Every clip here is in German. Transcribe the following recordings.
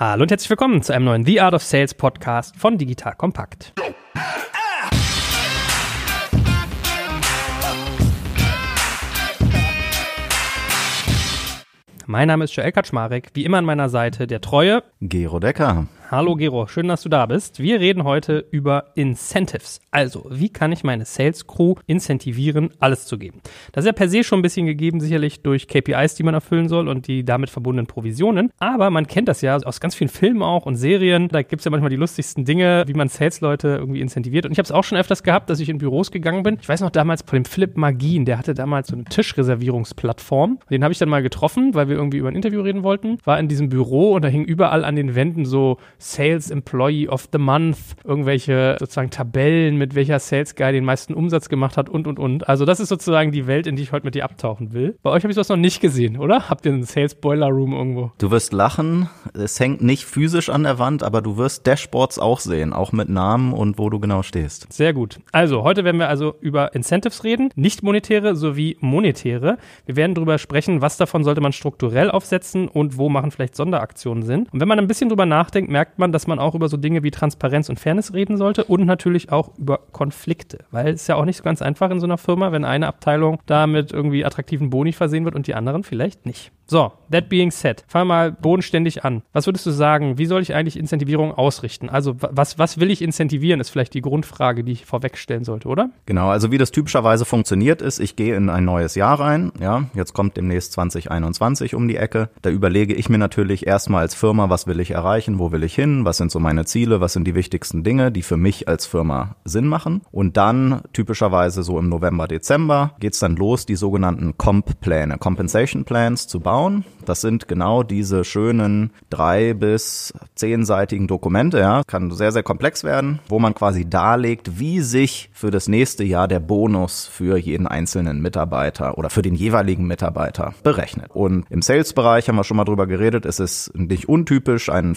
Hallo und herzlich willkommen zu einem neuen The Art of Sales Podcast von Digital Kompakt. Mein Name ist Joel Kaczmarek, wie immer an meiner Seite der treue Gero Decker. Hallo Gero, schön, dass du da bist. Wir reden heute über Incentives. Also, wie kann ich meine Sales Crew incentivieren, alles zu geben? Das ist ja per se schon ein bisschen gegeben, sicherlich durch KPIs, die man erfüllen soll und die damit verbundenen Provisionen. Aber man kennt das ja aus ganz vielen Filmen auch und Serien. Da gibt es ja manchmal die lustigsten Dinge, wie man Sales-Leute irgendwie incentiviert. Und ich habe es auch schon öfters gehabt, dass ich in Büros gegangen bin. Ich weiß noch damals von dem Philipp Magin, der hatte damals so eine Tischreservierungsplattform. Den habe ich dann mal getroffen, weil wir irgendwie über ein Interview reden wollten. War in diesem Büro und da hing überall an den Wänden so Sales Employee of the Month, irgendwelche sozusagen Tabellen, mit welcher Sales Guy den meisten Umsatz gemacht hat und und und. Also das ist sozusagen die Welt, in die ich heute mit dir abtauchen will. Bei euch habe ich sowas noch nicht gesehen, oder? Habt ihr einen Sales Boiler Room irgendwo? Du wirst lachen. Es hängt nicht physisch an der Wand, aber du wirst Dashboards auch sehen, auch mit Namen und wo du genau stehst. Sehr gut. Also heute werden wir also über Incentives reden, nicht monetäre sowie monetäre. Wir werden darüber sprechen, was davon sollte man strukturell aufsetzen und wo machen vielleicht Sonderaktionen Sinn. Und wenn man ein bisschen drüber nachdenkt, merkt merkt man, dass man auch über so Dinge wie Transparenz und Fairness reden sollte und natürlich auch über Konflikte, weil es ja auch nicht so ganz einfach in so einer Firma, wenn eine Abteilung da mit irgendwie attraktiven Boni versehen wird und die anderen vielleicht nicht. So, that being said, fang mal bodenständig an. Was würdest du sagen, wie soll ich eigentlich Incentivierung ausrichten? Also was, was will ich incentivieren, ist vielleicht die Grundfrage, die ich vorwegstellen sollte, oder? Genau, also wie das typischerweise funktioniert ist, ich gehe in ein neues Jahr rein, ja, jetzt kommt demnächst 2021 um die Ecke. Da überlege ich mir natürlich erstmal als Firma, was will ich erreichen, wo will ich hin, was sind so meine Ziele, was sind die wichtigsten Dinge, die für mich als Firma Sinn machen. Und dann typischerweise so im November, Dezember geht's dann los, die sogenannten Comp-Pläne, Compensation Plans zu bauen. Das sind genau diese schönen drei bis zehnseitigen Dokumente, ja, kann sehr, sehr komplex werden, wo man quasi darlegt, wie sich für das nächste Jahr der Bonus für jeden einzelnen Mitarbeiter oder für den jeweiligen Mitarbeiter berechnet. Und im Sales-Bereich haben wir schon mal drüber geredet, es ist nicht untypisch, einen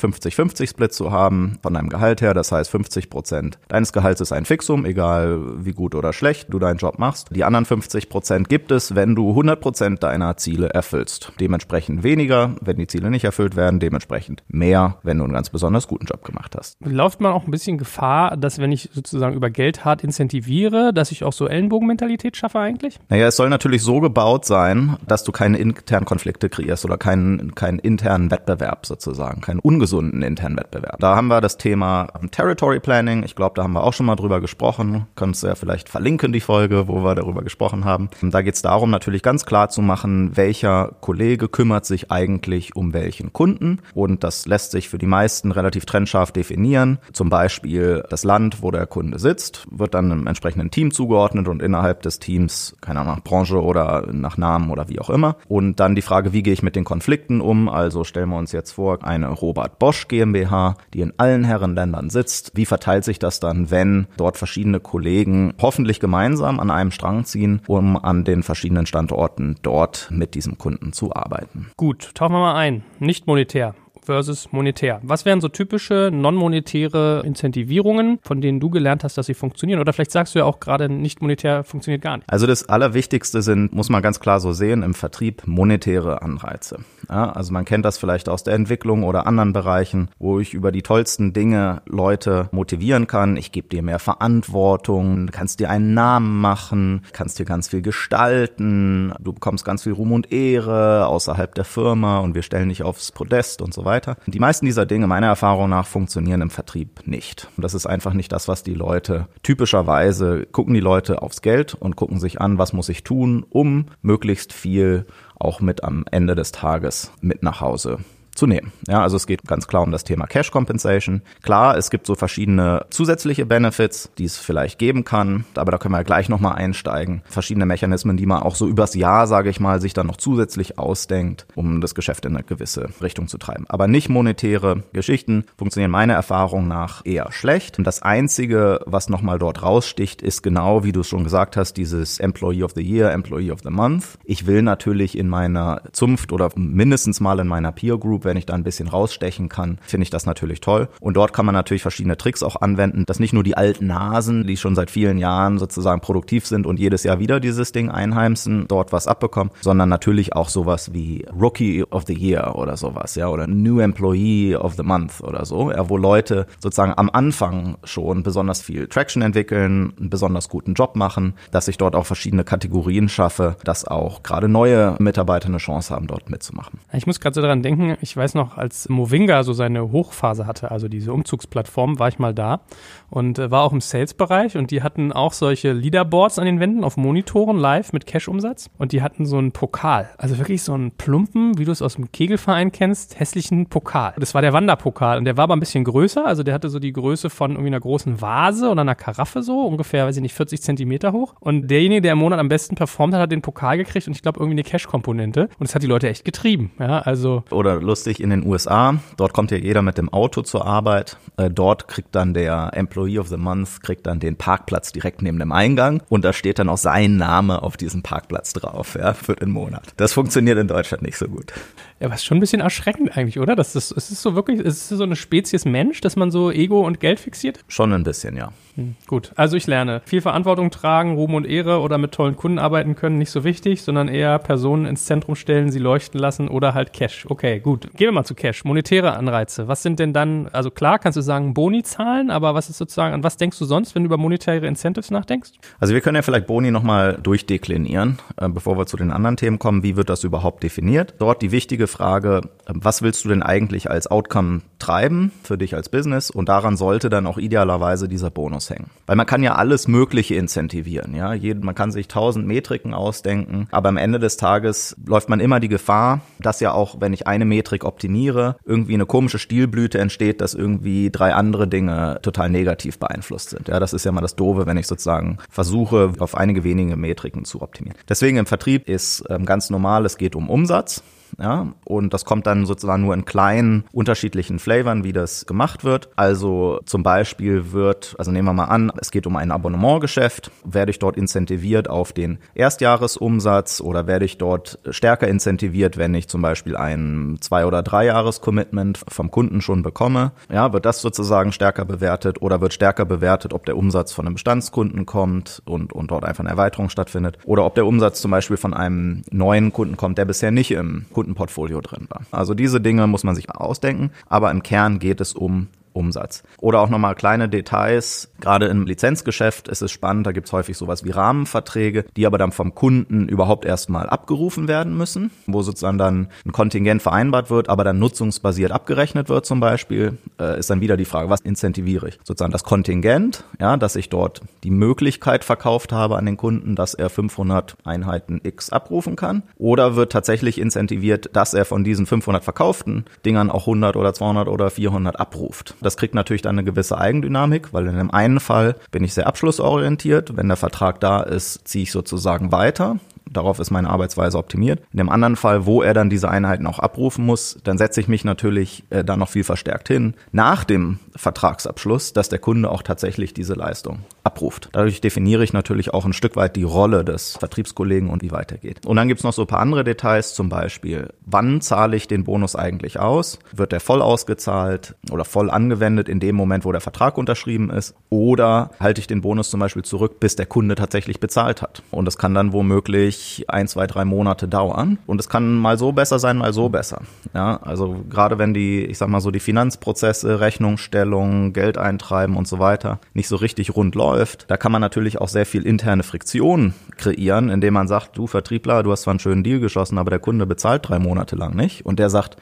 50-50-Split zu haben von deinem Gehalt her. Das heißt, 50 Prozent deines Gehalts ist ein Fixum, egal wie gut oder schlecht du deinen Job machst. Die anderen 50 Prozent gibt es, wenn du 100 Prozent deiner Ziele erfüllst. Dementsprechend weniger, wenn die Ziele nicht erfüllt werden, dementsprechend mehr, wenn du einen ganz besonders guten Job gemacht hast. Läuft man auch ein bisschen Gefahr, dass wenn ich sozusagen über Geld hart incentiviere, dass ich auch so Ellenbogenmentalität schaffe eigentlich? Naja, es soll natürlich so gebaut sein, dass du keine internen Konflikte kreierst oder keinen, keinen internen Wettbewerb sozusagen, keinen ungesunden internen Wettbewerb. Da haben wir das Thema Territory Planning. Ich glaube, da haben wir auch schon mal drüber gesprochen. Kannst du ja vielleicht verlinken, die Folge, wo wir darüber gesprochen haben. Da geht es darum, natürlich ganz klar zu machen, welcher Kollege kümmert sich eigentlich um welchen Kunden und das lässt sich für die meisten relativ trennscharf definieren. Zum Beispiel das Land, wo der Kunde sitzt, wird dann einem entsprechenden Team zugeordnet und innerhalb des Teams, keine Ahnung, nach Branche oder nach Namen oder wie auch immer. Und dann die Frage, wie gehe ich mit den Konflikten um? Also stellen wir uns jetzt vor, eine Robert Bosch GmbH, die in allen Herrenländern sitzt. Wie verteilt sich das dann, wenn dort verschiedene Kollegen hoffentlich gemeinsam an einem Strang ziehen, um an den verschiedenen Standorten dort mit diesem Kunden zu arbeiten? arbeiten. Gut, tauchen wir mal ein. Nicht monetär versus monetär. Was wären so typische non-monetäre Incentivierungen, von denen du gelernt hast, dass sie funktionieren? Oder vielleicht sagst du ja auch gerade, nicht monetär funktioniert gar nicht. Also das Allerwichtigste sind, muss man ganz klar so sehen, im Vertrieb monetäre Anreize. Ja, also man kennt das vielleicht aus der Entwicklung oder anderen Bereichen, wo ich über die tollsten Dinge Leute motivieren kann. Ich gebe dir mehr Verantwortung, kannst dir einen Namen machen, kannst dir ganz viel gestalten, du bekommst ganz viel Ruhm und Ehre außerhalb der Firma und wir stellen dich aufs Podest und so weiter weiter. Die meisten dieser Dinge, meiner Erfahrung nach, funktionieren im Vertrieb nicht. Das ist einfach nicht das, was die Leute typischerweise gucken die Leute aufs Geld und gucken sich an, was muss ich tun, um möglichst viel auch mit am Ende des Tages mit nach Hause zu nehmen. Ja, also es geht ganz klar um das Thema Cash Compensation. Klar, es gibt so verschiedene zusätzliche Benefits, die es vielleicht geben kann, aber da können wir gleich nochmal einsteigen. Verschiedene Mechanismen, die man auch so übers Jahr, sage ich mal, sich dann noch zusätzlich ausdenkt, um das Geschäft in eine gewisse Richtung zu treiben. Aber nicht monetäre Geschichten funktionieren meiner Erfahrung nach eher schlecht. Und das Einzige, was nochmal dort raussticht, ist genau, wie du es schon gesagt hast, dieses Employee of the Year, Employee of the Month. Ich will natürlich in meiner Zunft oder mindestens mal in meiner Peer Group YouTube, wenn ich da ein bisschen rausstechen kann, finde ich das natürlich toll. Und dort kann man natürlich verschiedene Tricks auch anwenden, dass nicht nur die alten Nasen, die schon seit vielen Jahren sozusagen produktiv sind und jedes Jahr wieder dieses Ding einheimsen, dort was abbekommen, sondern natürlich auch sowas wie Rookie of the Year oder sowas, ja, oder New Employee of the Month oder so, ja, wo Leute sozusagen am Anfang schon besonders viel Traction entwickeln, einen besonders guten Job machen, dass ich dort auch verschiedene Kategorien schaffe, dass auch gerade neue Mitarbeiter eine Chance haben, dort mitzumachen. Ich muss gerade so daran denken, ich weiß noch, als Movinga so seine Hochphase hatte, also diese Umzugsplattform, war ich mal da und äh, war auch im Sales-Bereich und die hatten auch solche Leaderboards an den Wänden auf Monitoren live mit Cash-Umsatz und die hatten so einen Pokal, also wirklich so einen plumpen, wie du es aus dem Kegelverein kennst, hässlichen Pokal. Das war der Wanderpokal und der war aber ein bisschen größer, also der hatte so die Größe von irgendwie einer großen Vase oder einer Karaffe so, ungefähr, weiß ich nicht, 40 Zentimeter hoch und derjenige, der im Monat am besten performt hat, hat den Pokal gekriegt und ich glaube irgendwie eine Cash-Komponente und das hat die Leute echt getrieben, ja, also. Oder lustig in den USA, dort kommt ja jeder mit dem Auto zur Arbeit, äh, dort kriegt dann der Employee of the Month, kriegt dann den Parkplatz direkt neben dem Eingang und da steht dann auch sein Name auf diesem Parkplatz drauf, ja, für den Monat. Das funktioniert in Deutschland nicht so gut. Ja, was schon ein bisschen erschreckend eigentlich, oder? Das ist, ist es so wirklich, ist es so eine Spezies Mensch, dass man so Ego und Geld fixiert? Schon ein bisschen, ja. Hm, gut, also ich lerne. Viel Verantwortung tragen, Ruhm und Ehre oder mit tollen Kunden arbeiten können, nicht so wichtig, sondern eher Personen ins Zentrum stellen, sie leuchten lassen oder halt Cash. Okay, gut. Gehen wir mal zu Cash. Monetäre Anreize. Was sind denn dann, also klar kannst du sagen Boni zahlen, aber was ist sozusagen, an was denkst du sonst, wenn du über monetäre Incentives nachdenkst? Also wir können ja vielleicht Boni nochmal durchdeklinieren, äh, bevor wir zu den anderen Themen kommen. Wie wird das überhaupt definiert? Dort die wichtige Frage, äh, was willst du denn eigentlich als Outcome treiben für dich als Business? Und daran sollte dann auch idealerweise dieser Bonus hängen. Weil man kann ja alles Mögliche incentivieren, ja. Man kann sich tausend Metriken ausdenken, aber am Ende des Tages läuft man immer die Gefahr, dass ja auch, wenn ich eine Metrik optimiere, irgendwie eine komische Stilblüte entsteht, dass irgendwie drei andere Dinge total negativ beeinflusst sind. Ja, das ist ja mal das Doofe, wenn ich sozusagen versuche, auf einige wenige Metriken zu optimieren. Deswegen im Vertrieb ist ähm, ganz normal, es geht um Umsatz ja, und das kommt dann sozusagen nur in kleinen unterschiedlichen Flavern, wie das gemacht wird. Also zum Beispiel wird, also nehmen wir mal an, es geht um ein Abonnementgeschäft, werde ich dort incentiviert auf den Erstjahresumsatz oder werde ich dort stärker incentiviert, wenn ich zum Beispiel ein Zwei- oder Dreijahres-Commitment vom Kunden schon bekomme, ja, wird das sozusagen stärker bewertet oder wird stärker bewertet, ob der Umsatz von einem Bestandskunden kommt und, und dort einfach eine Erweiterung stattfindet? Oder ob der Umsatz zum Beispiel von einem neuen Kunden kommt, der bisher nicht im Kunden Kundenportfolio drin war. Also diese Dinge muss man sich ausdenken, aber im Kern geht es um Umsatz. Oder auch nochmal kleine Details. Gerade im Lizenzgeschäft ist es spannend, da gibt es häufig sowas wie Rahmenverträge, die aber dann vom Kunden überhaupt erstmal abgerufen werden müssen, wo sozusagen dann ein Kontingent vereinbart wird, aber dann nutzungsbasiert abgerechnet wird zum Beispiel, äh, ist dann wieder die Frage, was incentiviere ich? Sozusagen das Kontingent, ja, dass ich dort die Möglichkeit verkauft habe an den Kunden, dass er 500 Einheiten X abrufen kann, oder wird tatsächlich incentiviert, dass er von diesen 500 verkauften Dingern auch 100 oder 200 oder 400 abruft. Das kriegt natürlich dann eine gewisse Eigendynamik, weil in dem einen Fall bin ich sehr abschlussorientiert. Wenn der Vertrag da ist, ziehe ich sozusagen weiter. Darauf ist meine Arbeitsweise optimiert. In dem anderen Fall, wo er dann diese Einheiten auch abrufen muss, dann setze ich mich natürlich äh, da noch viel verstärkt hin nach dem Vertragsabschluss, dass der Kunde auch tatsächlich diese Leistung abruft. Dadurch definiere ich natürlich auch ein Stück weit die Rolle des Vertriebskollegen und wie weitergeht. Und dann gibt's noch so ein paar andere Details, zum Beispiel, wann zahle ich den Bonus eigentlich aus? Wird der voll ausgezahlt oder voll angewendet in dem Moment, wo der Vertrag unterschrieben ist? Oder halte ich den Bonus zum Beispiel zurück, bis der Kunde tatsächlich bezahlt hat? Und das kann dann womöglich ein, zwei, drei Monate dauern. Und es kann mal so besser sein, mal so besser. Ja, also gerade wenn die, ich sag mal so, die Finanzprozesse, Rechnungsstellung, Geld eintreiben und so weiter nicht so richtig rund läuft, da kann man natürlich auch sehr viel interne Friktion kreieren, indem man sagt, du Vertriebler, du hast zwar einen schönen Deal geschossen, aber der Kunde bezahlt drei Monate lang nicht. Und der sagt,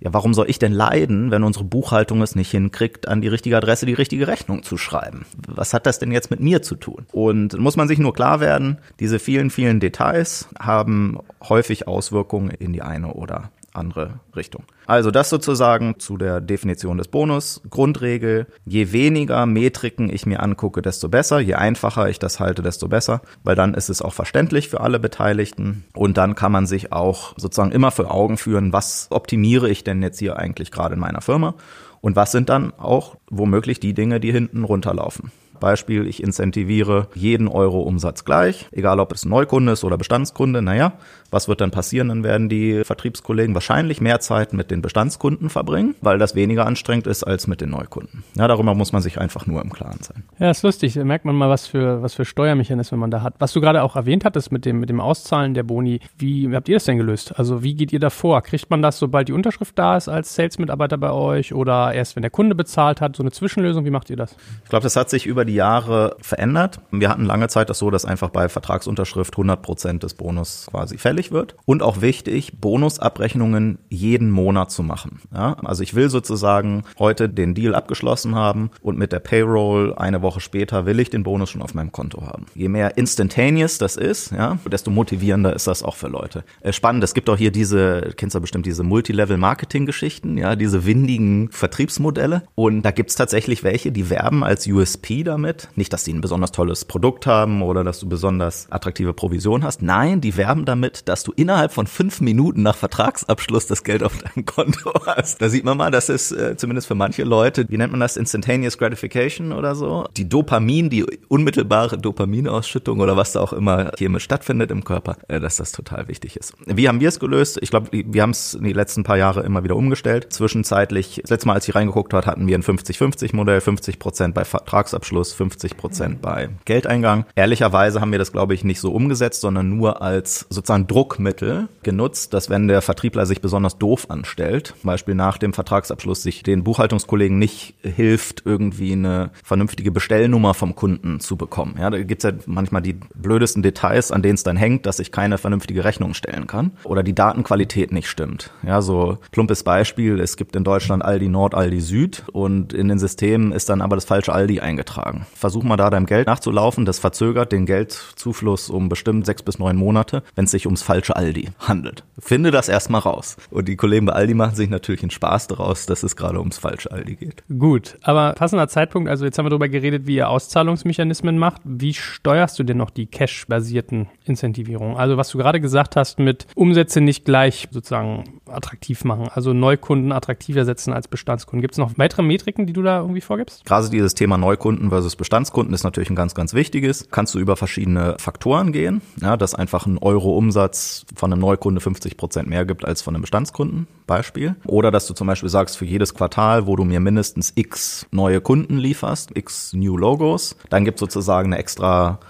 ja, warum soll ich denn leiden, wenn unsere Buchhaltung es nicht hinkriegt, an die richtige Adresse die richtige Rechnung zu schreiben? Was hat das denn jetzt mit mir zu tun? Und muss man sich nur klar werden, diese vielen, vielen Details haben häufig Auswirkungen in die eine oder andere Richtung. Also das sozusagen zu der Definition des Bonus. Grundregel, je weniger Metriken ich mir angucke, desto besser. Je einfacher ich das halte, desto besser, weil dann ist es auch verständlich für alle Beteiligten. Und dann kann man sich auch sozusagen immer für Augen führen, was optimiere ich denn jetzt hier eigentlich gerade in meiner Firma? Und was sind dann auch womöglich die Dinge, die hinten runterlaufen? Beispiel, ich incentiviere jeden Euro Umsatz gleich, egal ob es Neukunde ist oder Bestandskunde. Naja, was wird dann passieren? Dann werden die Vertriebskollegen wahrscheinlich mehr Zeit mit den Bestandskunden verbringen, weil das weniger anstrengend ist als mit den Neukunden. Ja, darüber muss man sich einfach nur im Klaren sein. Ja, ist lustig. Da merkt man mal, was für, was für Steuermechanismen man da hat. Was du gerade auch erwähnt hattest mit dem, mit dem Auszahlen der Boni, wie habt ihr das denn gelöst? Also wie geht ihr da vor? Kriegt man das, sobald die Unterschrift da ist als Sales-Mitarbeiter bei euch oder erst, wenn der Kunde bezahlt hat? So eine Zwischenlösung, wie macht ihr das? Ich glaube, das hat sich über die Jahre verändert. Wir hatten lange Zeit das so, dass einfach bei Vertragsunterschrift 100 Prozent des Bonus quasi fällig wird. Und auch wichtig, Bonusabrechnungen jeden Monat zu machen. Ja, also ich will sozusagen heute den Deal abgeschlossen haben und mit der Payroll eine Woche später will ich den Bonus schon auf meinem Konto haben. Je mehr instantaneous das ist, ja, desto motivierender ist das auch für Leute. Äh, spannend, es gibt auch hier diese, kennst du bestimmt diese Multilevel-Marketing-Geschichten, ja, diese windigen Vertriebsmodelle. Und da gibt's tatsächlich welche, die werben als USP damit. Nicht, dass die ein besonders tolles Produkt haben oder dass du besonders attraktive Provision hast. Nein, die werben damit, dass du innerhalb von fünf Minuten nach Vertragsabschluss das Geld auf deinem Konto hast. Da sieht man mal, das ist äh, zumindest für manche Leute, wie nennt man das, Instantaneous Gratification oder so. Die Dopamin, die unmittelbare Dopaminausschüttung oder was da auch immer chemisch stattfindet im Körper, äh, dass das total wichtig ist. Wie haben wir es gelöst? Ich glaube, wir haben es in die letzten paar Jahre immer wieder umgestellt. Zwischenzeitlich, das letzte Mal, als ich reingeguckt hat, hatten wir ein 50-50-Modell, 50 Prozent bei Vertragsabschluss, 50 Prozent bei Geldeingang. Ehrlicherweise haben wir das, glaube ich, nicht so umgesetzt, sondern nur als sozusagen Druckmittel genutzt, dass wenn der Vertriebler sich besonders doof anstellt, zum Beispiel nach dem Vertragsabschluss sich den Buchhaltungskollegen nicht hilft, irgendwie eine vernünftige Bestellnummer vom Kunden zu bekommen. Ja, da gibt's ja manchmal die blödesten Details, an denen es dann hängt, dass ich keine vernünftige Rechnung stellen kann oder die Datenqualität nicht stimmt. Ja, so plumpes Beispiel, es gibt in Deutschland Aldi Nord, Aldi Süd und in den Systemen ist dann aber das falsche Aldi eingetragen. Versuch mal da deinem Geld nachzulaufen, das verzögert den Geldzufluss um bestimmt sechs bis neun Monate, wenn es sich ums falsche Aldi handelt. Finde das erstmal raus. Und die Kollegen bei Aldi machen sich natürlich einen Spaß daraus, dass es gerade ums falsche Aldi geht. Gut, aber passender Zeitpunkt, also jetzt haben wir darüber geredet, wie ihr Auszahlungsmechanismen macht. Wie steuerst du denn noch die Cash-basierten Incentivierungen? Also was du gerade gesagt hast mit Umsätze nicht gleich sozusagen attraktiv machen, also Neukunden attraktiver setzen als Bestandskunden. Gibt es noch weitere Metriken, die du da irgendwie vorgibst? Gerade dieses Thema Neukunden versus Bestandskunden ist natürlich ein ganz, ganz wichtiges. Kannst du über verschiedene Faktoren gehen, ja, dass einfach ein Euro Umsatz von einem Neukunde 50 Prozent mehr gibt als von einem Bestandskunden, Beispiel. Oder dass du zum Beispiel sagst, für jedes Quartal, wo du mir mindestens x neue Kunden lieferst, x New Logos, dann gibt sozusagen eine extra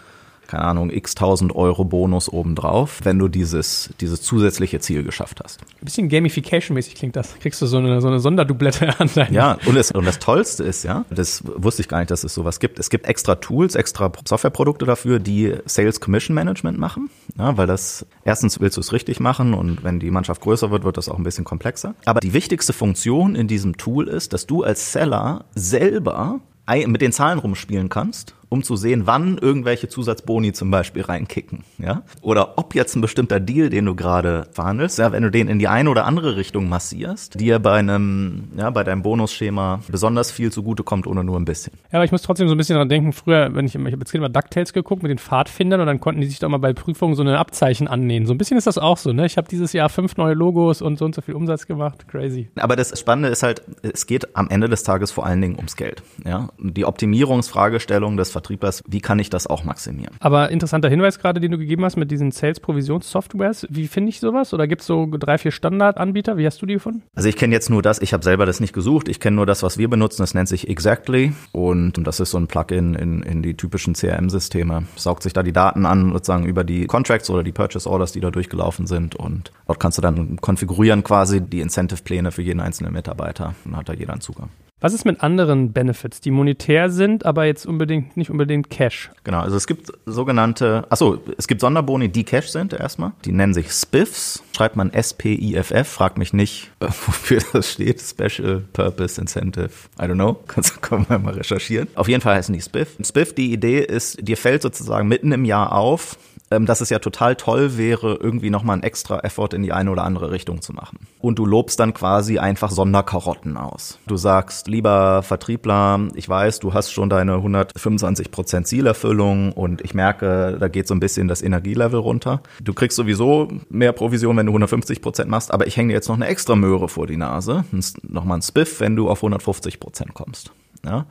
keine Ahnung, x tausend Euro Bonus obendrauf, wenn du dieses, dieses zusätzliche Ziel geschafft hast. Ein bisschen Gamification-mäßig klingt das. Kriegst du so eine, so eine Sonderdublette an deinen. Ja, und das, und das Tollste ist, ja, das wusste ich gar nicht, dass es sowas gibt. Es gibt extra Tools, extra Softwareprodukte dafür, die Sales Commission Management machen, ja, weil das, erstens willst du es richtig machen und wenn die Mannschaft größer wird, wird das auch ein bisschen komplexer. Aber die wichtigste Funktion in diesem Tool ist, dass du als Seller selber mit den Zahlen rumspielen kannst um zu sehen, wann irgendwelche Zusatzboni zum Beispiel reinkicken, ja? Oder ob jetzt ein bestimmter Deal, den du gerade verhandelst, ja, wenn du den in die eine oder andere Richtung massierst, dir bei einem, ja, bei deinem Bonusschema besonders viel zugutekommt oder nur ein bisschen. Ja, aber ich muss trotzdem so ein bisschen dran denken, früher, wenn ich, ich habe jetzt gerade mal DuckTales geguckt mit den Pfadfindern und dann konnten die sich doch mal bei Prüfungen so eine Abzeichen annähen. So ein bisschen ist das auch so, ne? Ich habe dieses Jahr fünf neue Logos und so und so viel Umsatz gemacht. Crazy. Aber das Spannende ist halt, es geht am Ende des Tages vor allen Dingen ums Geld, ja? Die Optimierungsfragestellung des Vertriebers, wie kann ich das auch maximieren? Aber interessanter Hinweis gerade, den du gegeben hast mit diesen Sales-Provisions-Softwares. Wie finde ich sowas? Oder gibt es so drei, vier Standardanbieter? Wie hast du die gefunden? Also ich kenne jetzt nur das, ich habe selber das nicht gesucht. Ich kenne nur das, was wir benutzen. Das nennt sich Exactly und das ist so ein Plugin in, in die typischen CRM-Systeme. Saugt sich da die Daten an, sozusagen über die Contracts oder die Purchase Orders, die da durchgelaufen sind und dort kannst du dann konfigurieren quasi die Incentive-Pläne für jeden einzelnen Mitarbeiter. Dann hat da jeder einen Zugang. Was ist mit anderen Benefits, die monetär sind, aber jetzt unbedingt nicht unbedingt Cash? Genau, also es gibt sogenannte, achso, es gibt Sonderboni, die Cash sind erstmal. Die nennen sich SPIFs, schreibt man S-P-I-F-F, fragt mich nicht, wofür das steht. Special Purpose Incentive. I don't know, kannst du mal recherchieren. Auf jeden Fall heißen die SPIF. SPIF, die Idee ist, dir fällt sozusagen mitten im Jahr auf, ähm, dass es ja total toll wäre, irgendwie nochmal einen extra Effort in die eine oder andere Richtung zu machen. Und du lobst dann quasi einfach Sonderkarotten aus. Du sagst, lieber Vertriebler, ich weiß, du hast schon deine 125 Prozent Zielerfüllung und ich merke, da geht so ein bisschen das Energielevel runter. Du kriegst sowieso mehr Provision, wenn du 150 Prozent machst, aber ich hänge dir jetzt noch eine extra Möhre vor die Nase. Nochmal ein Spiff, wenn du auf 150 Prozent kommst. Ja?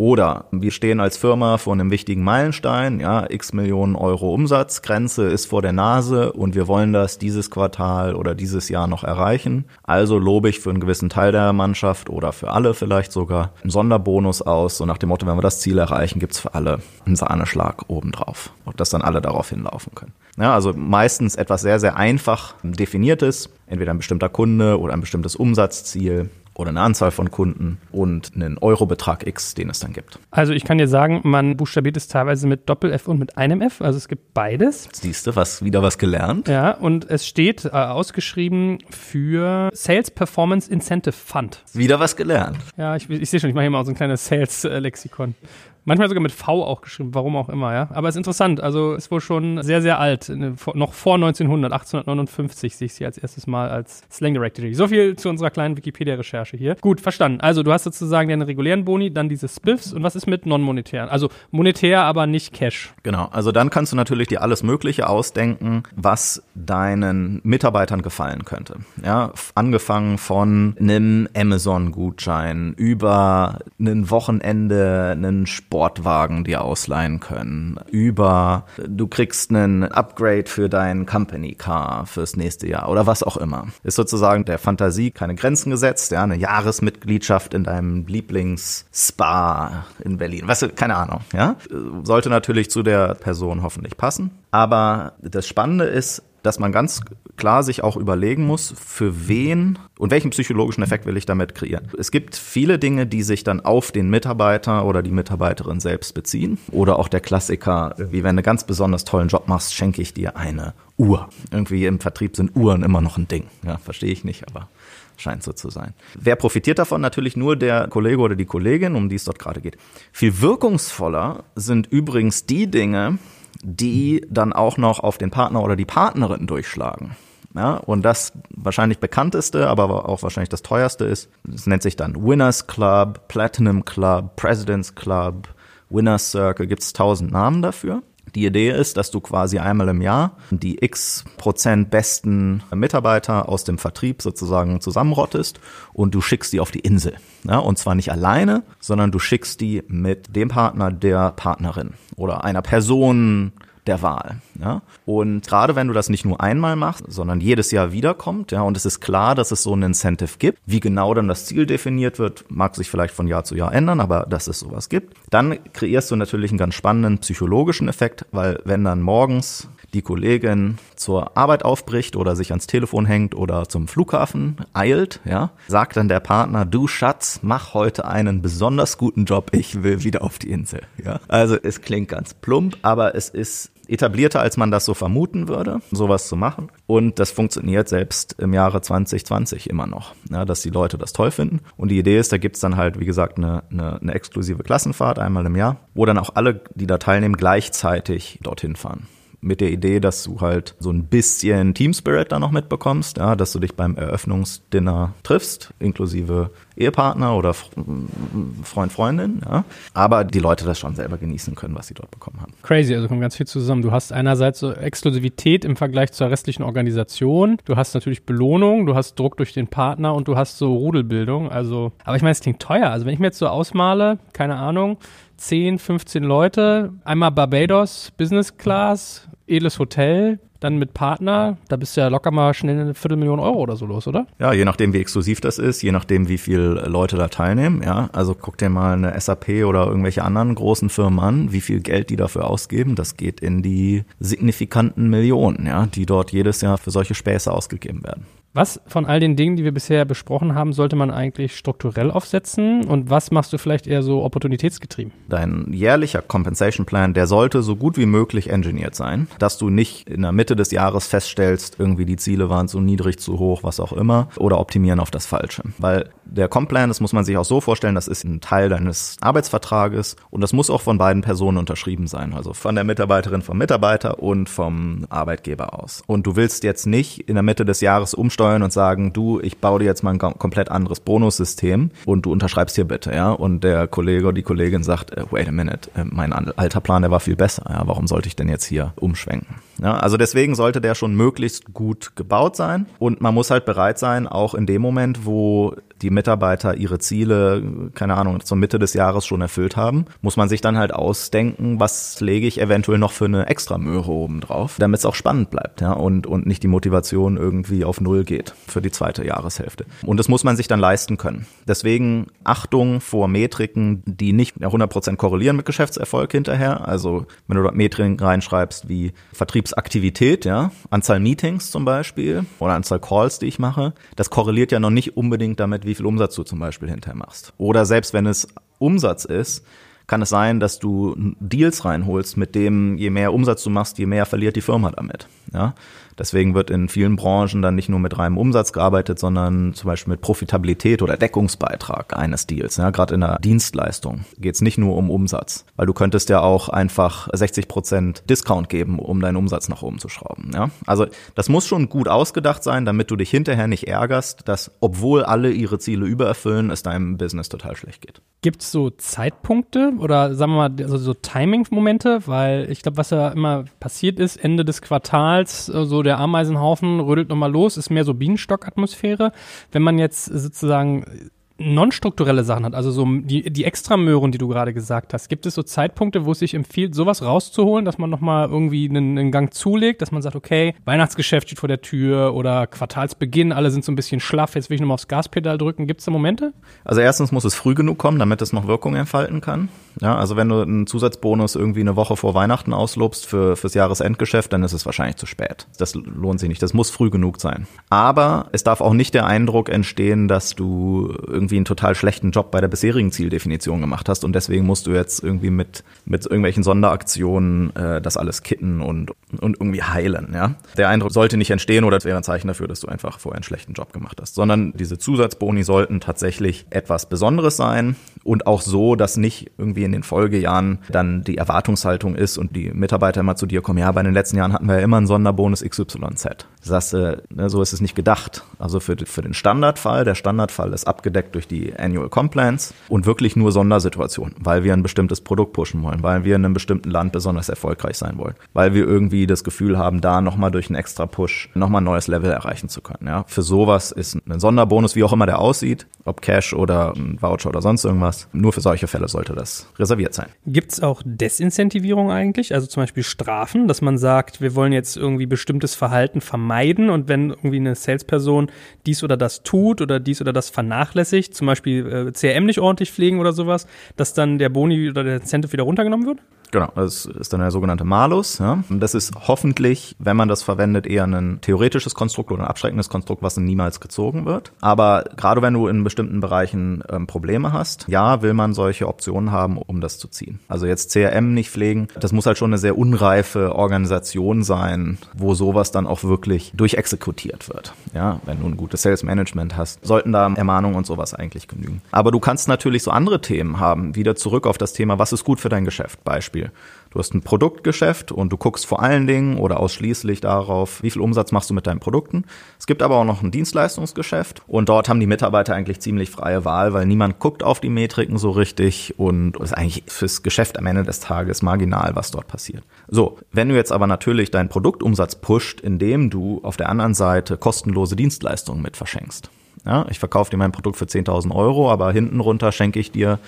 Oder wir stehen als Firma vor einem wichtigen Meilenstein, ja, x Millionen Euro Umsatzgrenze ist vor der Nase und wir wollen das dieses Quartal oder dieses Jahr noch erreichen. Also lobe ich für einen gewissen Teil der Mannschaft oder für alle vielleicht sogar einen Sonderbonus aus, so nach dem Motto, wenn wir das Ziel erreichen, gibt's für alle einen Sahneschlag obendrauf, und dass dann alle darauf hinlaufen können. Ja, also meistens etwas sehr, sehr einfach definiertes, entweder ein bestimmter Kunde oder ein bestimmtes Umsatzziel oder eine Anzahl von Kunden und einen Eurobetrag X, den es dann gibt. Also ich kann dir sagen, man buchstabiert es teilweise mit Doppel-F und mit einem F. Also es gibt beides. Siehst du, was, wieder was gelernt? Ja, und es steht äh, ausgeschrieben für Sales Performance Incentive Fund. Wieder was gelernt. Ja, ich, ich sehe schon, ich mache hier mal so ein kleines Sales-Lexikon. Manchmal sogar mit V auch geschrieben, warum auch immer, ja. Aber ist interessant, also ist wohl schon sehr, sehr alt. Noch vor 1900, 1859 sehe ich sie als erstes Mal als Slang Directory. So viel zu unserer kleinen Wikipedia-Recherche hier. Gut, verstanden. Also du hast sozusagen deine regulären Boni, dann diese Spiffs und was ist mit non-monetären? Also monetär, aber nicht Cash. Genau, also dann kannst du natürlich dir alles Mögliche ausdenken, was deinen Mitarbeitern gefallen könnte. Ja, angefangen von einem Amazon-Gutschein über ein Wochenende, einen Sportwagen dir ausleihen können, über du kriegst einen Upgrade für dein Company Car fürs nächste Jahr oder was auch immer. Ist sozusagen der Fantasie keine Grenzen gesetzt, ja, eine Jahresmitgliedschaft in deinem Lieblings-Spa in Berlin. Weißt du, keine Ahnung, ja. Sollte natürlich zu der Person hoffentlich passen. Aber das Spannende ist, dass man ganz klar sich auch überlegen muss, für wen und welchen psychologischen Effekt will ich damit kreieren. Es gibt viele Dinge, die sich dann auf den Mitarbeiter oder die Mitarbeiterin selbst beziehen. Oder auch der Klassiker, wie wenn du ganz besonders tollen Job machst, schenke ich dir eine Uhr. Irgendwie im Vertrieb sind Uhren immer noch ein Ding. Ja, verstehe ich nicht, aber scheint so zu sein. Wer profitiert davon? Natürlich nur der Kollege oder die Kollegin, um die es dort gerade geht. Viel wirkungsvoller sind übrigens die Dinge, die dann auch noch auf den Partner oder die Partnerin durchschlagen. Ja, und das wahrscheinlich bekannteste, aber auch wahrscheinlich das teuerste ist, es nennt sich dann Winners Club, Platinum Club, President's Club, Winners Circle, gibt es tausend Namen dafür. Die Idee ist, dass du quasi einmal im Jahr die x Prozent besten Mitarbeiter aus dem Vertrieb sozusagen zusammenrottest und du schickst die auf die Insel. Ja, und zwar nicht alleine, sondern du schickst die mit dem Partner der Partnerin oder einer Person, der Wahl. Ja? Und gerade wenn du das nicht nur einmal machst, sondern jedes Jahr wiederkommt, ja, und es ist klar, dass es so ein Incentive gibt, wie genau dann das Ziel definiert wird, mag sich vielleicht von Jahr zu Jahr ändern, aber dass es sowas gibt, dann kreierst du natürlich einen ganz spannenden psychologischen Effekt, weil wenn dann morgens die Kollegin zur Arbeit aufbricht oder sich ans Telefon hängt oder zum Flughafen eilt, ja, sagt dann der Partner, du Schatz, mach heute einen besonders guten Job, ich will wieder auf die Insel, ja. Also es klingt ganz plump, aber es ist etablierter, als man das so vermuten würde, sowas zu machen. Und das funktioniert selbst im Jahre 2020 immer noch, ja, dass die Leute das toll finden. Und die Idee ist, da gibt's dann halt, wie gesagt, eine, eine, eine exklusive Klassenfahrt einmal im Jahr, wo dann auch alle, die da teilnehmen, gleichzeitig dorthin fahren mit der Idee, dass du halt so ein bisschen Team Spirit da noch mitbekommst, ja, dass du dich beim Eröffnungsdinner triffst, inklusive Ehepartner oder Freund, Freundin, ja. Aber die Leute das schon selber genießen können, was sie dort bekommen haben. Crazy, also kommt ganz viel zusammen. Du hast einerseits so Exklusivität im Vergleich zur restlichen Organisation. Du hast natürlich Belohnung, du hast Druck durch den Partner und du hast so Rudelbildung. Also, aber ich meine, es klingt teuer. Also wenn ich mir jetzt so ausmale, keine Ahnung, 10, 15 Leute, einmal Barbados, Business Class, edles Hotel, dann mit Partner, da bist du ja locker mal schnell eine Viertelmillion Euro oder so los, oder? Ja, je nachdem, wie exklusiv das ist, je nachdem, wie viele Leute da teilnehmen, ja. Also guck dir mal eine SAP oder irgendwelche anderen großen Firmen an, wie viel Geld die dafür ausgeben. Das geht in die signifikanten Millionen, ja, die dort jedes Jahr für solche Späße ausgegeben werden. Was von all den Dingen, die wir bisher besprochen haben, sollte man eigentlich strukturell aufsetzen und was machst du vielleicht eher so opportunitätsgetrieben? Dein jährlicher Compensation Plan, der sollte so gut wie möglich engineert sein, dass du nicht in der Mitte des Jahres feststellst, irgendwie die Ziele waren zu niedrig, zu hoch, was auch immer, oder optimieren auf das Falsche. Weil der Complan, das muss man sich auch so vorstellen, das ist ein Teil deines Arbeitsvertrages und das muss auch von beiden Personen unterschrieben sein, also von der Mitarbeiterin, vom Mitarbeiter und vom Arbeitgeber aus. Und du willst jetzt nicht in der Mitte des Jahres umstellen, steuern und sagen, du, ich baue dir jetzt mal ein komplett anderes Bonussystem und du unterschreibst hier bitte, ja. Und der Kollege oder die Kollegin sagt, äh, wait a minute, äh, mein alter Plan, der war viel besser, ja. Warum sollte ich denn jetzt hier umschwenken? Ja, also deswegen sollte der schon möglichst gut gebaut sein und man muss halt bereit sein, auch in dem Moment, wo die Mitarbeiter ihre Ziele, keine Ahnung, zur Mitte des Jahres schon erfüllt haben, muss man sich dann halt ausdenken, was lege ich eventuell noch für eine extra Möhre oben drauf, damit es auch spannend bleibt, ja, und, und nicht die Motivation irgendwie auf Null geht für die zweite Jahreshälfte. Und das muss man sich dann leisten können. Deswegen Achtung vor Metriken, die nicht 100% korrelieren mit Geschäftserfolg hinterher. Also wenn du dort Metriken reinschreibst wie Vertriebsaktivität, ja, Anzahl Meetings zum Beispiel oder Anzahl Calls, die ich mache, das korreliert ja noch nicht unbedingt damit, wie viel Umsatz du zum Beispiel hinterher machst. Oder selbst wenn es Umsatz ist, kann es sein, dass du Deals reinholst, mit dem je mehr Umsatz du machst, je mehr verliert die Firma damit. Ja? Deswegen wird in vielen Branchen dann nicht nur mit reinem Umsatz gearbeitet, sondern zum Beispiel mit Profitabilität oder Deckungsbeitrag eines Deals. Ja, Gerade in der Dienstleistung geht es nicht nur um Umsatz, weil du könntest ja auch einfach 60 Prozent Discount geben, um deinen Umsatz nach oben zu schrauben. Ja? Also das muss schon gut ausgedacht sein, damit du dich hinterher nicht ärgerst, dass obwohl alle ihre Ziele übererfüllen, es deinem Business total schlecht geht. Gibt es so Zeitpunkte oder sagen wir mal also so Timing-Momente? Weil ich glaube, was ja immer passiert ist, Ende des Quartals, so der Ameisenhaufen rödelt nochmal los, ist mehr so Bienenstock-Atmosphäre. Wenn man jetzt sozusagen non-strukturelle Sachen hat, also so die, die Extramöhren, die du gerade gesagt hast, gibt es so Zeitpunkte, wo es sich empfiehlt, sowas rauszuholen, dass man nochmal irgendwie einen, einen Gang zulegt, dass man sagt, okay, Weihnachtsgeschäft steht vor der Tür oder Quartalsbeginn, alle sind so ein bisschen schlaff, jetzt will ich nochmal aufs Gaspedal drücken. Gibt es da Momente? Also erstens muss es früh genug kommen, damit es noch Wirkung entfalten kann. Ja, also wenn du einen Zusatzbonus irgendwie eine Woche vor Weihnachten auslobst für, fürs Jahresendgeschäft, dann ist es wahrscheinlich zu spät. Das lohnt sich nicht. Das muss früh genug sein. Aber es darf auch nicht der Eindruck entstehen, dass du irgendwie einen total schlechten Job bei der bisherigen Zieldefinition gemacht hast und deswegen musst du jetzt irgendwie mit, mit irgendwelchen Sonderaktionen äh, das alles kitten und, und irgendwie heilen. Ja? Der Eindruck sollte nicht entstehen oder es wäre ein Zeichen dafür, dass du einfach vorher einen schlechten Job gemacht hast, sondern diese Zusatzboni sollten tatsächlich etwas Besonderes sein und auch so, dass nicht irgendwie in den Folgejahren dann die Erwartungshaltung ist und die Mitarbeiter immer zu dir kommen, ja, bei den letzten Jahren hatten wir ja immer einen Sonderbonus XYZ. Das äh, ne, so ist es nicht gedacht. Also für, für den Standardfall, der Standardfall ist abgedeckt durch die Annual Compliance und wirklich nur Sondersituationen, weil wir ein bestimmtes Produkt pushen wollen, weil wir in einem bestimmten Land besonders erfolgreich sein wollen, weil wir irgendwie das Gefühl haben, da nochmal durch einen extra Push nochmal ein neues Level erreichen zu können. Ja. Für sowas ist ein Sonderbonus, wie auch immer der aussieht, ob Cash oder ein Voucher oder sonst irgendwas, nur für solche Fälle sollte das reserviert sein. Gibt es auch Desincentivierung eigentlich? Also zum Beispiel Strafen, dass man sagt, wir wollen jetzt irgendwie bestimmtes Verhalten vermeiden und wenn irgendwie eine Salesperson dies oder das tut oder dies oder das vernachlässigt, zum Beispiel äh, CRM nicht ordentlich pflegen oder sowas, dass dann der Boni oder der Incentive wieder runtergenommen wird? Genau, das ist dann der sogenannte Malus. Ja. Das ist hoffentlich, wenn man das verwendet, eher ein theoretisches Konstrukt oder ein abschreckendes Konstrukt, was niemals gezogen wird. Aber gerade wenn du in bestimmten Bereichen ähm, Probleme hast, ja, will man solche Optionen haben, um das zu ziehen. Also jetzt CRM nicht pflegen, das muss halt schon eine sehr unreife Organisation sein, wo sowas dann auch wirklich durchexekutiert wird. Ja, wenn du ein gutes Sales Management hast, sollten da Ermahnungen und sowas eigentlich genügen. Aber du kannst natürlich so andere Themen haben, wieder zurück auf das Thema, was ist gut für dein Geschäft, Beispiel. Beispiel. Du hast ein Produktgeschäft und du guckst vor allen Dingen oder ausschließlich darauf, wie viel Umsatz machst du mit deinen Produkten. Es gibt aber auch noch ein Dienstleistungsgeschäft und dort haben die Mitarbeiter eigentlich ziemlich freie Wahl, weil niemand guckt auf die Metriken so richtig und es ist eigentlich fürs Geschäft am Ende des Tages marginal, was dort passiert. So, wenn du jetzt aber natürlich deinen Produktumsatz pusht, indem du auf der anderen Seite kostenlose Dienstleistungen mit verschenkst. Ja, ich verkaufe dir mein Produkt für 10.000 Euro, aber hinten runter schenke ich dir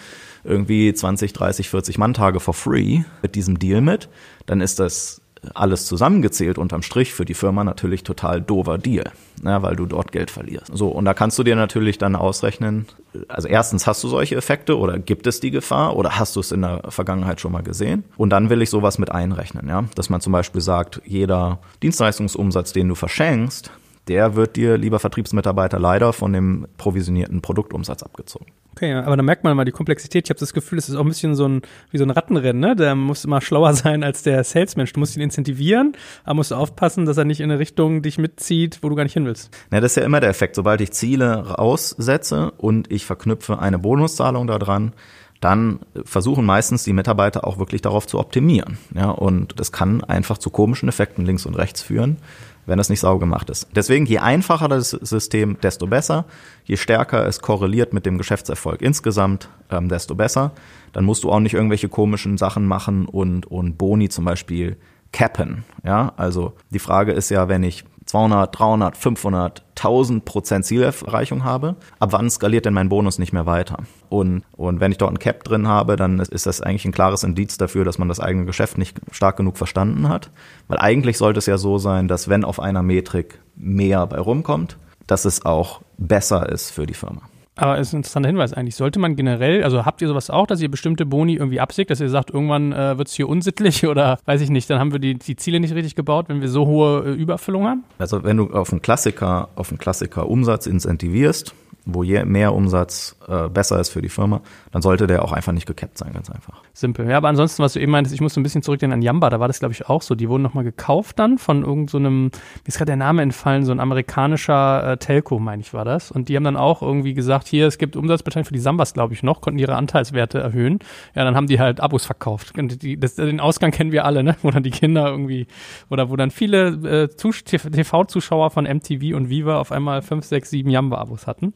irgendwie 20, 30, 40 Manntage for free mit diesem Deal mit, dann ist das alles zusammengezählt unterm Strich für die Firma natürlich total dover Deal, ne, weil du dort Geld verlierst. So, und da kannst du dir natürlich dann ausrechnen, also erstens hast du solche Effekte oder gibt es die Gefahr oder hast du es in der Vergangenheit schon mal gesehen? Und dann will ich sowas mit einrechnen, ja, dass man zum Beispiel sagt, jeder Dienstleistungsumsatz, den du verschenkst, der wird dir, lieber Vertriebsmitarbeiter, leider von dem provisionierten Produktumsatz abgezogen. Okay, aber da merkt man mal die Komplexität. Ich habe das Gefühl, es ist auch ein bisschen so ein, wie so ein Rattenrennen, ne? Der muss immer schlauer sein als der Salesmensch. Du musst ihn incentivieren, aber musst aufpassen, dass er nicht in eine Richtung dich mitzieht, wo du gar nicht hin willst. Ja, das ist ja immer der Effekt. Sobald ich Ziele raussetze und ich verknüpfe eine Bonuszahlung daran, dann versuchen meistens die Mitarbeiter auch wirklich darauf zu optimieren. Ja, und das kann einfach zu komischen Effekten links und rechts führen wenn das nicht sauber gemacht ist. Deswegen, je einfacher das System, desto besser. Je stärker es korreliert mit dem Geschäftserfolg insgesamt, ähm, desto besser. Dann musst du auch nicht irgendwelche komischen Sachen machen und, und Boni zum Beispiel cappen. Ja, also die Frage ist ja, wenn ich 200, 300, 500, 1000 Prozent Zielerreichung habe, ab wann skaliert denn mein Bonus nicht mehr weiter? Und, und wenn ich dort ein Cap drin habe, dann ist, ist das eigentlich ein klares Indiz dafür, dass man das eigene Geschäft nicht stark genug verstanden hat. Weil eigentlich sollte es ja so sein, dass wenn auf einer Metrik mehr bei rumkommt, dass es auch besser ist für die Firma. Aber ist ein interessanter Hinweis eigentlich. Sollte man generell, also habt ihr sowas auch, dass ihr bestimmte Boni irgendwie absägt, dass ihr sagt, irgendwann äh, wird es hier unsittlich oder weiß ich nicht, dann haben wir die, die Ziele nicht richtig gebaut, wenn wir so hohe äh, Überfüllung haben? Also wenn du auf einen Klassiker, auf einen Klassiker Umsatz incentivierst, wo je mehr Umsatz äh, besser ist für die Firma, dann sollte der auch einfach nicht gekappt sein, ganz einfach. Simpel. Ja, aber ansonsten, was du eben meintest, ich muss so ein bisschen zurückdenken an Yamba, da war das glaube ich auch so. Die wurden nochmal gekauft dann von irgendeinem, so mir ist gerade der Name entfallen, so ein amerikanischer äh, Telco, meine ich, war das. Und die haben dann auch irgendwie gesagt, hier, es gibt Umsatzbeteiligung für die Sambas, glaube ich, noch, konnten ihre Anteilswerte erhöhen. Ja, dann haben die halt Abos verkauft. Und die, das, den Ausgang kennen wir alle, ne? Wo dann die Kinder irgendwie, oder wo dann viele äh, TV-Zuschauer von MTV und Viva auf einmal fünf, sechs, sieben Yamba-Abos hatten.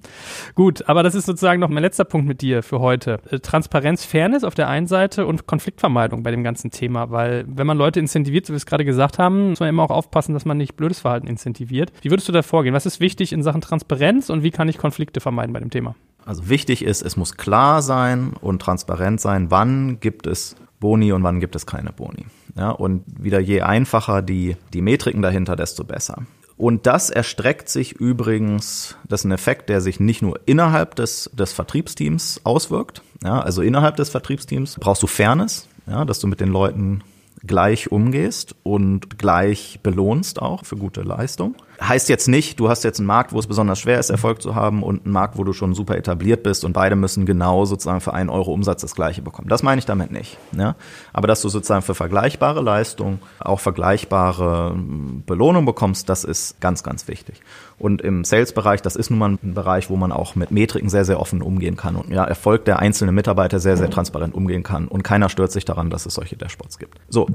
Gut, aber das ist sozusagen noch mein letzter Punkt mit dir für heute. Äh, Transparenz, Fairness auf der einen Seite und Konfliktvermeidung bei dem ganzen Thema, weil wenn man Leute incentiviert, so wie wir es gerade gesagt haben, muss man immer auch aufpassen, dass man nicht blödes Verhalten incentiviert. Wie würdest du da vorgehen? Was ist wichtig in Sachen Transparenz und wie kann ich Konflikte vermeiden bei dem Thema? Also wichtig ist, es muss klar sein und transparent sein, wann gibt es Boni und wann gibt es keine Boni. Ja, und wieder je einfacher die, die Metriken dahinter, desto besser. Und das erstreckt sich übrigens, das ist ein Effekt, der sich nicht nur innerhalb des, des Vertriebsteams auswirkt. Ja, also innerhalb des Vertriebsteams brauchst du Fairness, ja, dass du mit den Leuten gleich umgehst und gleich belohnst auch für gute Leistung. Heißt jetzt nicht, du hast jetzt einen Markt, wo es besonders schwer ist, Erfolg zu haben und einen Markt, wo du schon super etabliert bist und beide müssen genau sozusagen für einen Euro Umsatz das gleiche bekommen. Das meine ich damit nicht. Ja? Aber dass du sozusagen für vergleichbare Leistung auch vergleichbare hm, Belohnung bekommst, das ist ganz, ganz wichtig. Und im Sales-Bereich, das ist nun mal ein Bereich, wo man auch mit Metriken sehr, sehr offen umgehen kann und ja, Erfolg der einzelnen Mitarbeiter sehr, sehr transparent umgehen kann. Und keiner stört sich daran, dass es solche Dashboards gibt. So,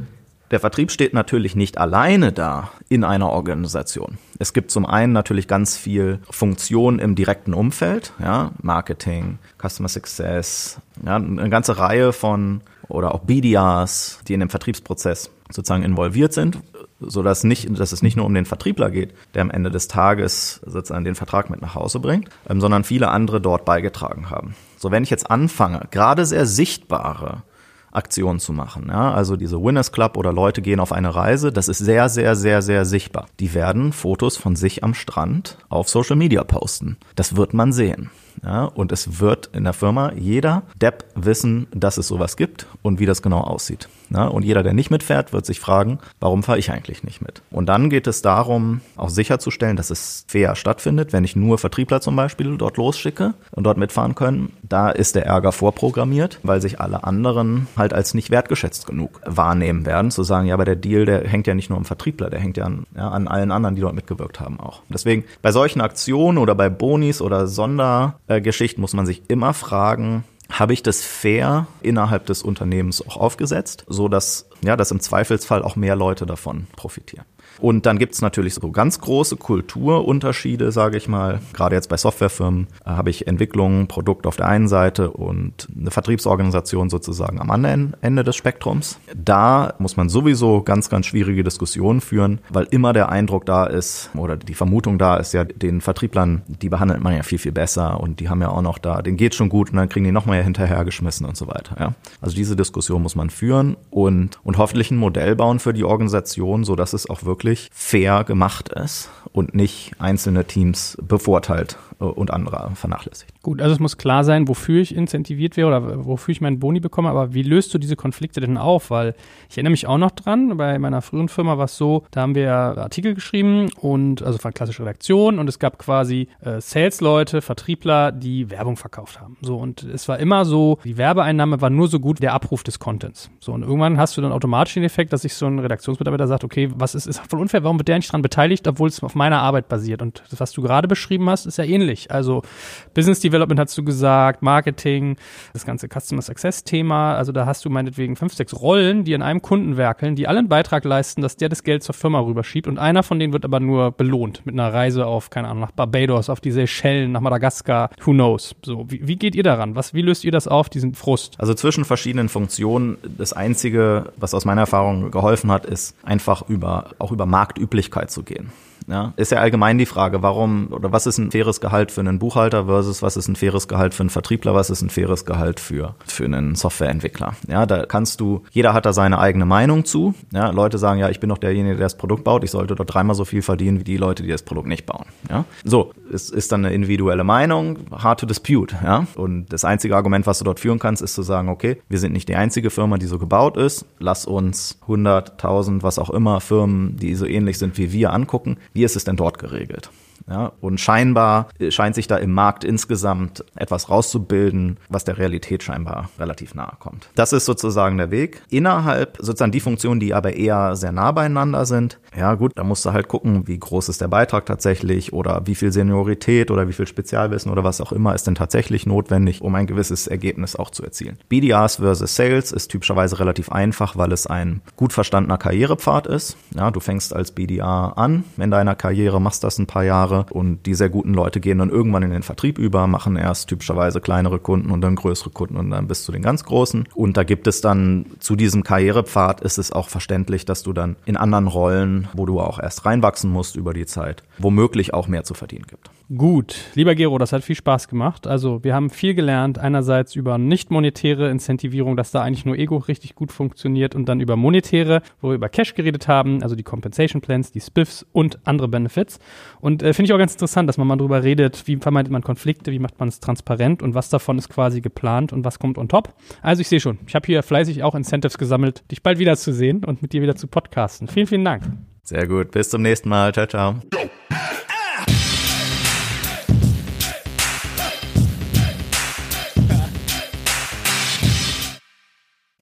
der Vertrieb steht natürlich nicht alleine da in einer Organisation. Es gibt zum einen natürlich ganz viel Funktion im direkten Umfeld, ja, Marketing, Customer Success, ja, eine ganze Reihe von oder auch BDRs, die in dem Vertriebsprozess sozusagen involviert sind, so dass nicht, dass es nicht nur um den Vertriebler geht, der am Ende des Tages sozusagen den Vertrag mit nach Hause bringt, ähm, sondern viele andere dort beigetragen haben. So, wenn ich jetzt anfange, gerade sehr sichtbare Aktion zu machen. Ja, also diese Winners Club oder Leute gehen auf eine Reise, das ist sehr, sehr, sehr, sehr sichtbar. Die werden Fotos von sich am Strand auf Social Media posten. Das wird man sehen. Ja, und es wird in der Firma jeder Depp wissen, dass es sowas gibt und wie das genau aussieht. Ja, und jeder, der nicht mitfährt, wird sich fragen, warum fahre ich eigentlich nicht mit? Und dann geht es darum, auch sicherzustellen, dass es fair stattfindet. Wenn ich nur Vertriebler zum Beispiel dort losschicke und dort mitfahren können, da ist der Ärger vorprogrammiert, weil sich alle anderen halt als nicht wertgeschätzt genug wahrnehmen werden, zu sagen, ja, aber der Deal, der hängt ja nicht nur am Vertriebler, der hängt ja an, ja, an allen anderen, die dort mitgewirkt haben auch. Deswegen bei solchen Aktionen oder bei Bonis oder Sonder äh, Geschichten muss man sich immer fragen, habe ich das fair innerhalb des Unternehmens auch aufgesetzt, so dass ja, dass im Zweifelsfall auch mehr Leute davon profitieren. Und dann gibt's natürlich so ganz große Kulturunterschiede, sage ich mal. Gerade jetzt bei Softwarefirmen äh, habe ich Entwicklung, Produkt auf der einen Seite und eine Vertriebsorganisation sozusagen am anderen Ende des Spektrums. Da muss man sowieso ganz, ganz schwierige Diskussionen führen, weil immer der Eindruck da ist oder die Vermutung da ist, ja, den Vertrieblern, die behandelt man ja viel, viel besser und die haben ja auch noch da, den geht schon gut und dann kriegen die nochmal hinterhergeschmissen und so weiter. Ja. Also diese Diskussion muss man führen und, und hoffentlich ein Modell bauen für die Organisation, so dass es auch wirklich wirklich fair gemacht ist und nicht einzelne Teams bevorteilt und andere vernachlässigt. Gut, also es muss klar sein, wofür ich incentiviert wäre oder wofür ich meinen Boni bekomme, aber wie löst du diese Konflikte denn auf? Weil ich erinnere mich auch noch dran, bei meiner frühen Firma war es so, da haben wir Artikel geschrieben und also von klassischer Redaktion und es gab quasi äh, Sales-Leute, Vertriebler, die Werbung verkauft haben. So und es war immer so, die Werbeeinnahme war nur so gut wie der Abruf des Contents. So und irgendwann hast du dann automatisch den Effekt, dass sich so ein Redaktionsmitarbeiter sagt, okay, was ist, ist voll unfair, warum wird der nicht dran beteiligt, obwohl es auf meiner Arbeit basiert? Und das, was du gerade beschrieben hast, ist ja ähnlich. Also Business Development hast du gesagt, Marketing, das ganze Customer Success Thema. Also da hast du meinetwegen fünf, sechs Rollen, die an einem Kunden werkeln, die alle einen Beitrag leisten, dass der das Geld zur Firma rüberschiebt. Und einer von denen wird aber nur belohnt mit einer Reise auf, keine Ahnung, nach Barbados, auf die Seychellen, nach Madagaskar, who knows. So, wie, wie geht ihr daran? Was, wie löst ihr das auf, diesen Frust? Also zwischen verschiedenen Funktionen, das Einzige, was aus meiner Erfahrung geholfen hat, ist einfach über, auch über Marktüblichkeit zu gehen. Ja, ist ja allgemein die Frage, warum oder was ist ein faires Gehalt für einen Buchhalter versus was ist ein faires Gehalt für einen Vertriebler, was ist ein faires Gehalt für, für einen Softwareentwickler. Ja, da kannst du, jeder hat da seine eigene Meinung zu. Ja, Leute sagen, ja, ich bin doch derjenige, der das Produkt baut, ich sollte dort dreimal so viel verdienen wie die Leute, die das Produkt nicht bauen. Ja, so, es ist dann eine individuelle Meinung, hard to dispute. Ja, und das einzige Argument, was du dort führen kannst, ist zu sagen, okay, wir sind nicht die einzige Firma, die so gebaut ist. Lass uns 100, 1000, was auch immer Firmen, die so ähnlich sind wie wir, angucken. Wie ist es denn dort geregelt? Ja, und scheinbar scheint sich da im Markt insgesamt etwas rauszubilden, was der Realität scheinbar relativ nahe kommt. Das ist sozusagen der Weg. Innerhalb sozusagen die Funktionen, die aber eher sehr nah beieinander sind, ja gut, da musst du halt gucken, wie groß ist der Beitrag tatsächlich oder wie viel Seniorität oder wie viel Spezialwissen oder was auch immer ist denn tatsächlich notwendig, um ein gewisses Ergebnis auch zu erzielen. BDRs versus Sales ist typischerweise relativ einfach, weil es ein gut verstandener Karrierepfad ist. Ja, du fängst als BDR an in deiner Karriere, machst das ein paar Jahre, und die sehr guten Leute gehen dann irgendwann in den Vertrieb über, machen erst typischerweise kleinere Kunden und dann größere Kunden und dann bis zu den ganz großen. Und da gibt es dann zu diesem Karrierepfad ist es auch verständlich, dass du dann in anderen Rollen, wo du auch erst reinwachsen musst über die Zeit, womöglich auch mehr zu verdienen gibt. Gut, lieber Gero, das hat viel Spaß gemacht. Also wir haben viel gelernt, einerseits über nicht monetäre Incentivierung, dass da eigentlich nur Ego richtig gut funktioniert und dann über monetäre, wo wir über Cash geredet haben, also die Compensation Plans, die Spiffs und andere Benefits. Und äh, finde ich auch ganz interessant, dass man mal drüber redet, wie vermeidet man Konflikte, wie macht man es transparent und was davon ist quasi geplant und was kommt on top. Also ich sehe schon, ich habe hier fleißig auch Incentives gesammelt, dich bald wieder zu sehen und mit dir wieder zu podcasten. Vielen, vielen Dank. Sehr gut, bis zum nächsten Mal. Ciao, ciao.